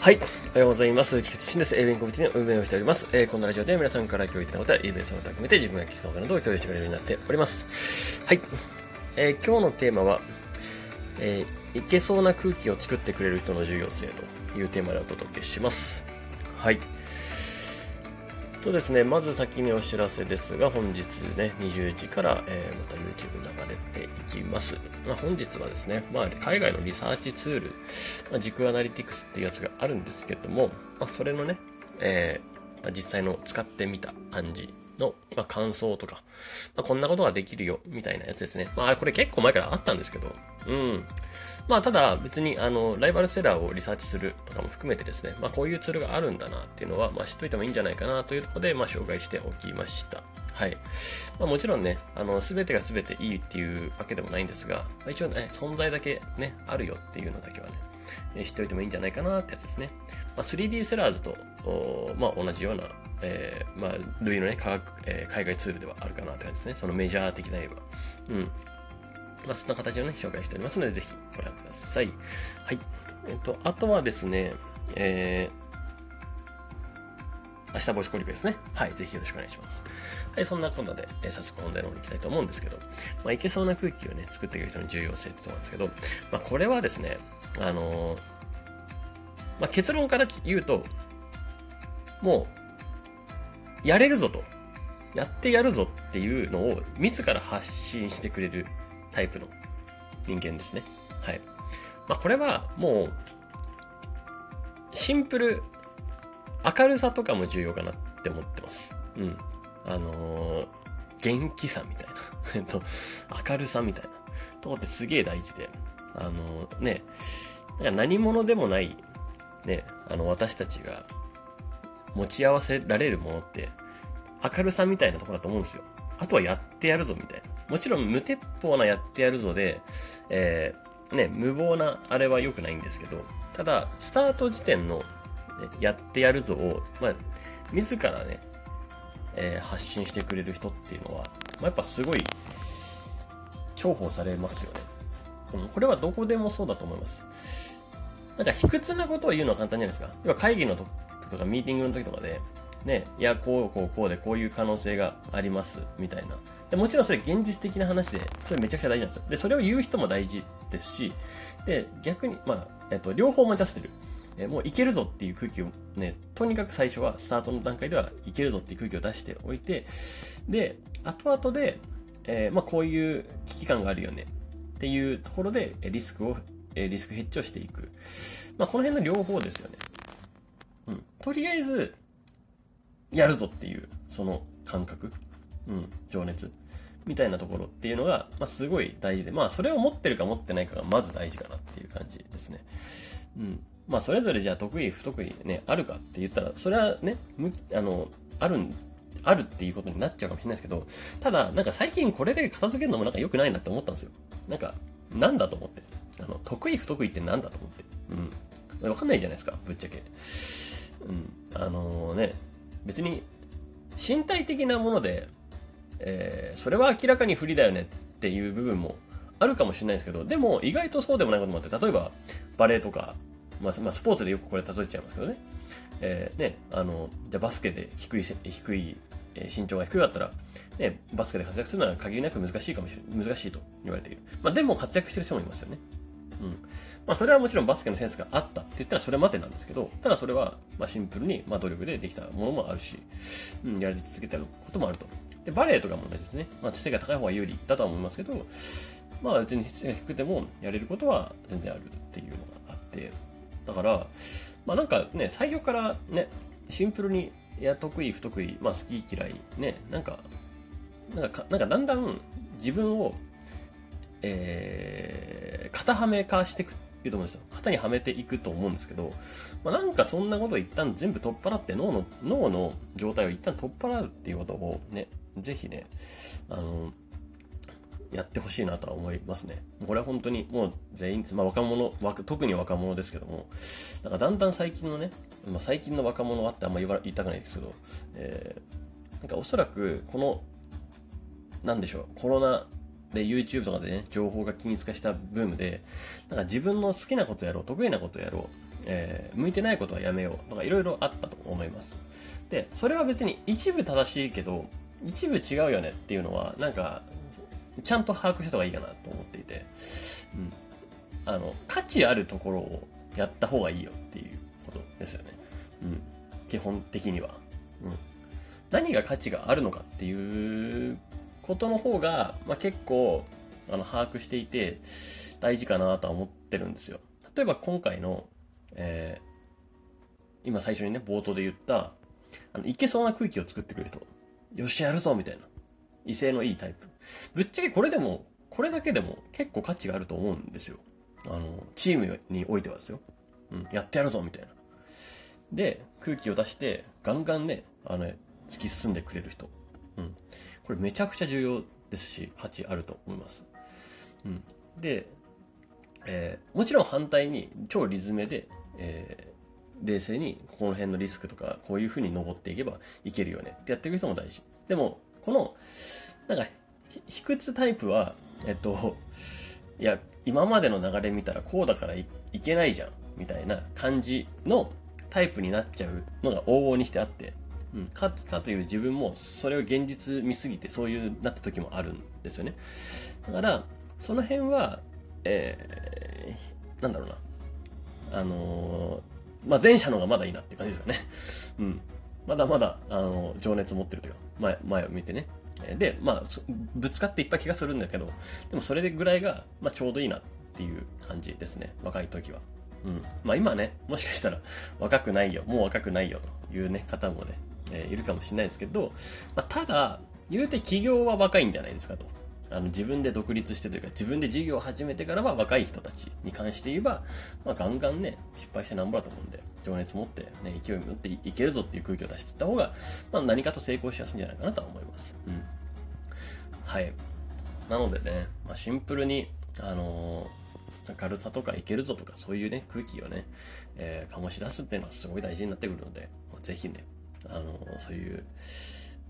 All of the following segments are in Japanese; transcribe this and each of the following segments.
はい。おはようございます。菊池慎です。エビンコミュニティの運営をしております。えーこのラジオで皆さんから共有いただいたことや、イベントの含めて自分が聞いたことなどを共有してくれるようになっております。はい。えー今日のテーマは、えーいけそうな空気を作ってくれる人の重要性というテーマでお届けします。はい。とですね、まず先にお知らせですが、本日ね、20時から、えーまた YouTube 流れていきます。まあ、本日はですね、まあ、海外のリサーチツール、まあ、軸アナリティクスっていうやつがあるんですけども、まあ、それのね、えーまあ実際の使ってみた感じの、まあ、感想とか、まあ、こんなことができるよ、みたいなやつですね。まあ、これ結構前からあったんですけど、うん。まあ、ただ別に、あの、ライバルセラーをリサーチするとかも含めてですね、まあ、こういうツールがあるんだなっていうのは、まあ、知っといてもいいんじゃないかなというところで、まあ、紹介しておきました。はい。まあ、もちろんね、あの、すべてがすべていいっていうわけでもないんですが、まあ、一応ね、存在だけね、あるよっていうのだけはね、え知っておいてもいいんじゃないかなってやつですね。まあ、3D セラーズと、まあ、同じような、えーまあ、類のね、科学、えー海外ツールではあるかなって感じですね。そのメジャー的な言えば。うん。まあ、そんな形でね、紹介しておりますので、ぜひご覧ください。はい。えっと、あとはですね、えー、明日ボイスコリックですね。はい。ぜひよろしくお願いします。はい。そんなことで、えー早速本題の方に行きたいと思うんですけど、まあ、いけそうな空気をね、作っていく人の重要性ってところなんですけど、まあ、これはですね、あのまあ、結論から言うと、もう、やれるぞと。やってやるぞっていうのを自ら発信してくれるタイプの人間ですね。はい。まあ、これはもう、シンプル、明るさとかも重要かなって思ってます。うん。あのー元気さみたいな。えっと、明るさみたいなとこってすげえ大事で。あのね、なんか何者でもない、ね、あの、私たちが持ち合わせられるものって、明るさみたいなところだと思うんですよ。あとはやってやるぞみたいな。もちろん無鉄砲なやってやるぞで、えーね、無謀なあれは良くないんですけど、ただ、スタート時点の、ねやってやるぞを、まあ、自らね、えー発信してくれる人っていうのは、まあ、やっぱすごい重宝されますよね。うんこれはどこでもそうだと思います。なんか卑屈なことを言うのは簡単じゃないですか。要は会議の時とかミーティングの時とかで、ね、いや、こう、こう、こうで、こういう可能性があります、みたいな。でもちろんそれ現実的な話で、それめちゃくちゃ大事なんですよ。で、それを言う人も大事ですし、で、逆に、まあ、えっと、両方持ち合わせてる。えもういけるぞっていう空気をね、とにかく最初は、スタートの段階ではいけるぞっていう空気を出しておいて、で、後々で、えーまあ、こういう危機感があるよねっていうところで、リスクを、リスクヘッジをしていく。まあ、この辺の両方ですよね。うん。とりあえず、やるぞっていう、その感覚、うん、情熱、みたいなところっていうのが、まあ、すごい大事で、まあ、それを持ってるか持ってないかがまず大事かなっていう感じですね。うん。まあ、それぞれじゃあ得意、不得意ね、あるかって言ったら、それはね、む、あの、あるん、あるっていうことになっちゃうかもしれないですけど、ただ、なんか最近これで片付けるのもなんか良くないなって思ったんですよ。なんか、なんだと思って。あの、得意、不得意ってなんだと思って。うん。わかんないじゃないですか、ぶっちゃけ。うん。あのね、別に、身体的なもので、えーそれは明らかに不利だよねっていう部分もあるかもしれないですけど、でも意外とそうでもないこともあって、例えばバレーとか、まあ、まあ、スポーツでよくこれ例えちゃいますけどね。えーね、あの、じゃあバスケで低い、低い、えー身長が低かったら、ね、バスケで活躍するのは限りなく難しいかもしれ難しいと言われている。まあ、でも活躍してる人もいますよね。うん。まあ、それはもちろんバスケのセンスがあったって言ったらそれまでなんですけど、ただそれは、まあ、シンプルに、まあ、努力でできたものもあるし、うん、やり続けてることもあると。で、バレエとかも同じですね。まあ、知性が高い方が有利だとは思いますけど、まあ、別に知性が低くてもやれることは全然あるっていうのがあって、だから、まあなんかね、最初からね、シンプルに、いや、得意、不得意、まあ好き嫌い、ね、なんか、なんか、なんかだんだん自分を、えー、型はめ化していくっていうと思うんですよ。型にはめていくと思うんですけど、まあなんかそんなことを一旦全部取っ払って脳の、脳の状態を一旦取っ払うっていうことをね、ぜひね、あの、やってほしいなとは思いますね。これは本当にもう全員、まあ若者、特に若者ですけども、なんかだんだん最近のね、まあ最近の若者はってあんま言わ言いたくないですけど、えー、なんかおそらくこの、なんでしょう、コロナで YouTube とかでね、情報が均一化したブームで、なんか自分の好きなことやろう、得意なことやろう、えー、向いてないことはやめようとかいろいろあったと思います。で、それは別に一部正しいけど、一部違うよねっていうのは、なんか、ちゃんと把握した方がいいかなと思っていて、うん。あの、価値あるところをやった方がいいよっていうことですよね。うん。基本的には。うん。何が価値があるのかっていうことの方が、まあ、結構、あの、把握していて、大事かなとは思ってるんですよ。例えば今回の、えー、今最初にね、冒頭で言った、あの、いけそうな空気を作ってくれる人。よし、やるぞみたいな。威勢のいいタイプ。ぶっちゃけこれでも、これだけでも結構価値があると思うんですよ。あの、チームにおいてはですよ。うん、やってやるぞみたいな。で、空気を出して、ガンガンね、あの、突き進んでくれる人。うん。これめちゃくちゃ重要ですし、価値あると思います。うん。で、えー、もちろん反対に超リズムで、えー、冷静にここの辺のリスクとか、こういう風に登っていけばいけるよねってやっていく人も大事。でも、この、なんか、卑屈タイプは、えっと、いや、今までの流れ見たらこうだからいけないじゃん、みたいな感じのタイプになっちゃうのが往々にしてあって、うん、か、かという自分もそれを現実見すぎてそういうなった時もあるんですよね。だから、その辺は、えー、なんだろうな。あのー、まあ、前者の方がまだいいなって感じですかね。うん。まだまだ、あの、情熱持ってるというか、前、前を見てね。で、まあ、ぶつかっていっぱい気がするんだけど、でもそれぐらいが、まあ、ちょうどいいなっていう感じですね。若い時は。うん。まあ今ね、もしかしたら若くないよ、もう若くないよというね、方もね、えー、いるかもしれないですけど、まあ、ただ、言うて企業は若いんじゃないですかと。あの自分で独立してというか自分で事業を始めてからは若い人たちに関して言えば、まあ、ガンガンね、失敗してなんぼだと思うんで、情熱持って、ね、勢い持っていけるぞっていう空気を出していった方が、まあ、何かと成功しやすいんじゃないかなとは思います。うん。はい。なのでね、まあ、シンプルに、あのー、軽さとかいけるぞとか、そういうね、空気をね、えー、醸し出すっていうのはすごい大事になってくるので、まあ、ぜひね、あのー、そういう、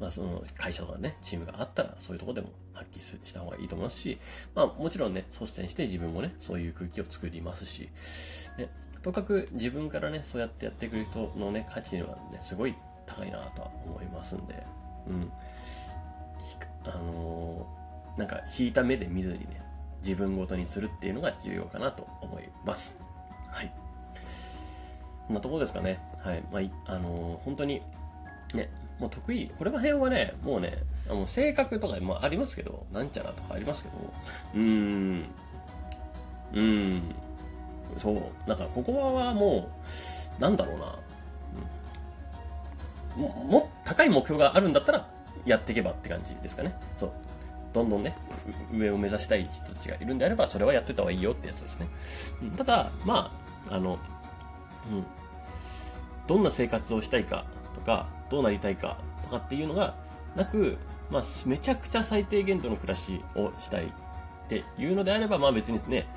まあその会社とかね、チームがあったらそういうとこでも発揮した方がいいと思いますし、まあもちろんね、率先して自分もね、そういう空気を作りますし、ね、とかく自分からね、そうやってやってくる人のね、価値はね、すごい高いなとは思いますんで、うん。あのー、なんか引いた目で見ずにね、自分ごとにするっていうのが重要かなと思います。はい。こんなところですかね。はい。まあ、あのー、本当に、ね、もう得意、これら辺はね、もうね、もう性格とかもありますけど、なんちゃらとかありますけど、うーん、うーん、そう、なんかここはもう、なんだろうな、うん、も、も、高い目標があるんだったら、やっていけばって感じですかね。そう。どんどんね、上を目指したい人たちがいるんであれば、それはやってた方がいいよってやつですね。ただ、まあ、あの、うん、どんな生活をしたいかとか、どうなりたいかとかっていうのがなく、まあ、めちゃくちゃ最低限度の暮らしをしたいっていうのであれば、まあ別にですね、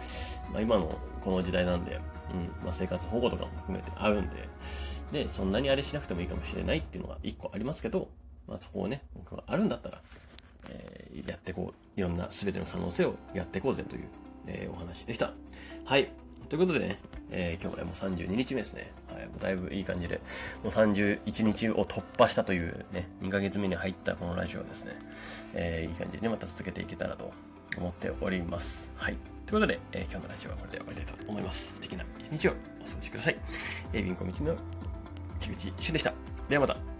まあ今のこの時代なんで、うん、まあ生活保護とかも含めてあるんで、で、そんなにあれしなくてもいいかもしれないっていうのが一個ありますけど、まあそこをね、僕があるんだったら、えー、やってこう。いろんな全ての可能性をやっていこうぜという、えー、お話でした。はい。ということでね、えー、今日はもう32日目ですね。はい、もうだいぶいい感じで、もう31日を突破したというね、2ヶ月目に入ったこのラジオですね、えー、いい感じで、また続けていけたらと思っております。はい。ということで、えー、今日のラジオはこれで終わりたいと思います。素敵な一日をお過ごしください。えー、ビンコミチの木口一緒でした。ではまた。